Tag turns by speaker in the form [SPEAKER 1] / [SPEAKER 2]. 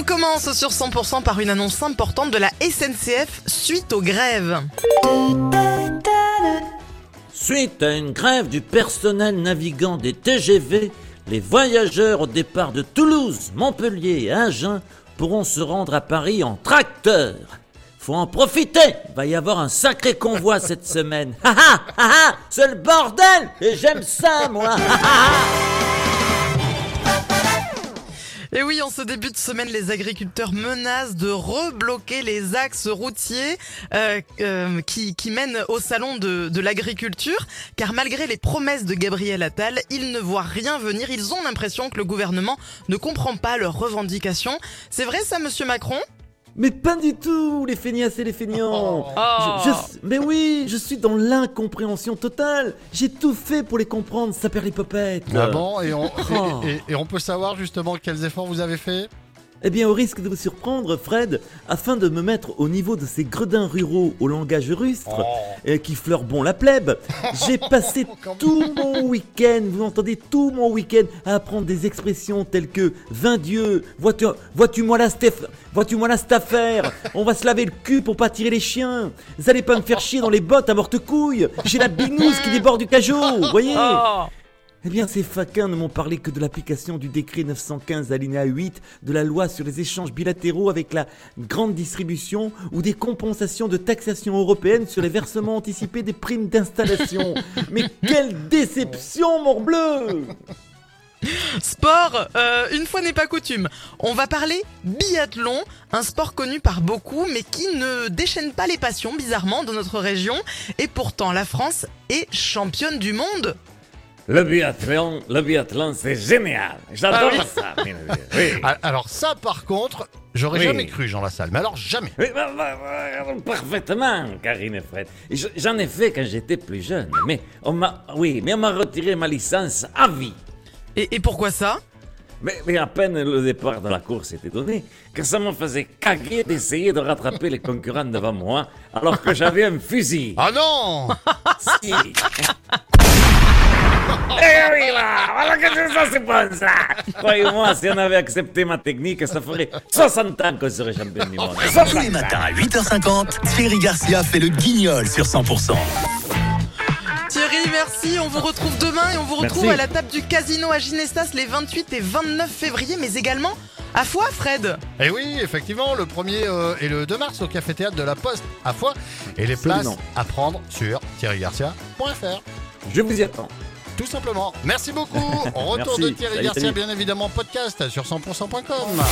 [SPEAKER 1] On commence sur 100% par une annonce importante de la SNCF suite aux grèves.
[SPEAKER 2] Suite à une grève du personnel navigant des TGV, les voyageurs au départ de Toulouse, Montpellier et Agen pourront se rendre à Paris en tracteur. Faut en profiter, va y avoir un sacré convoi cette semaine. Ha ha ha ha, c'est le bordel et j'aime ça moi.
[SPEAKER 1] Et oui, en ce début de semaine, les agriculteurs menacent de rebloquer les axes routiers euh, euh, qui, qui mènent au salon de, de l'agriculture, car malgré les promesses de Gabriel Attal, ils ne voient rien venir. Ils ont l'impression que le gouvernement ne comprend pas leurs revendications. C'est vrai ça, Monsieur Macron?
[SPEAKER 2] Mais pas du tout, les feignasses et les feignants.
[SPEAKER 1] Oh.
[SPEAKER 2] Je- je- mais oui, je suis dans l'incompréhension totale. J'ai tout fait pour les comprendre, ça perd les popettes.
[SPEAKER 3] Ah bon et on,
[SPEAKER 2] Oh.
[SPEAKER 3] et, et- et on peut savoir justement quels efforts vous avez fait
[SPEAKER 2] Eh bien, au risque de vous surprendre, Fred, afin de me mettre au niveau de ces gredins ruraux au langage rustre, euh, qui fleurent bon la plèbe, j'ai passé tout mon week-end, vous entendez, tout mon week-end à apprendre des expressions telles que « Vin Dieu »,« Vois-tu vois moi là, Steph Vois-tu moi là cette affaire On va se laver le cul pour pas tirer les chiens. Vous allez pas me faire chier dans les bottes à morte couille J'ai la binouse qui déborde du cajot, vous voyez eh bien, ces faquins ne m'ont parlé que de l'application du décret 915 alinéa 8 de la loi sur les échanges bilatéraux avec la grande distribution ou des compensations de taxation européenne sur les versements anticipés des primes d'installation. Mais quelle déception, morbleu
[SPEAKER 1] Sport, euh, une fois n'est pas coutume. On va parler biathlon, un sport connu par beaucoup, mais qui ne déchaîne pas les passions, bizarrement, dans notre région. Et pourtant, la France est championne du monde.
[SPEAKER 4] Le biathlon, le biathlon, c'est génial. J'adore
[SPEAKER 1] Ah oui.
[SPEAKER 4] ça. Oui.
[SPEAKER 3] Ah, Alors ça par contre, j'aurais
[SPEAKER 4] Oui.
[SPEAKER 3] jamais cru Jean Lassalle, mais alors jamais.
[SPEAKER 4] Oui, bah, bah, bah, parfaitement, Karine et Fred. Je- J'en ai fait quand j'étais plus jeune, mais on m'a, oui, mais on m'a retiré ma licence à vie.
[SPEAKER 1] Et, et pourquoi ça?
[SPEAKER 4] Mais, mais à peine le départ de la course était donné, que ça me faisait caguer d'essayer de rattraper les concurrents devant moi, alors que j'avais un fusil.
[SPEAKER 3] Ah non
[SPEAKER 4] Si. Eh oui, là Voilà que c'est ça, c'est bon, ça Croyez-moi, si on avait accepté ma technique, ça ferait 60 ans qu'on serait champion du monde.
[SPEAKER 5] Tous les matins à 8h50, Thierry Garcia fait le guignol sur 100%.
[SPEAKER 1] Thierry, merci. On vous retrouve demain et on vous retrouve
[SPEAKER 4] Merci.
[SPEAKER 1] à la table du casino à Ginestas les 28 et 29 février, mais également à Foix, Fred.
[SPEAKER 3] Et Eh oui, effectivement, le 1er euh, et le 2 mars au Café Théâtre de la Poste à Foix. Et les places
[SPEAKER 2] Absolument.
[SPEAKER 3] à prendre sur thierrygarcia.fr.
[SPEAKER 4] Je vous y attends.
[SPEAKER 3] Tout simplement. Merci beaucoup. Retour
[SPEAKER 2] Merci.
[SPEAKER 3] de Thierry
[SPEAKER 2] Salut,
[SPEAKER 3] Garcia, bien évidemment, podcast sur 100%.com.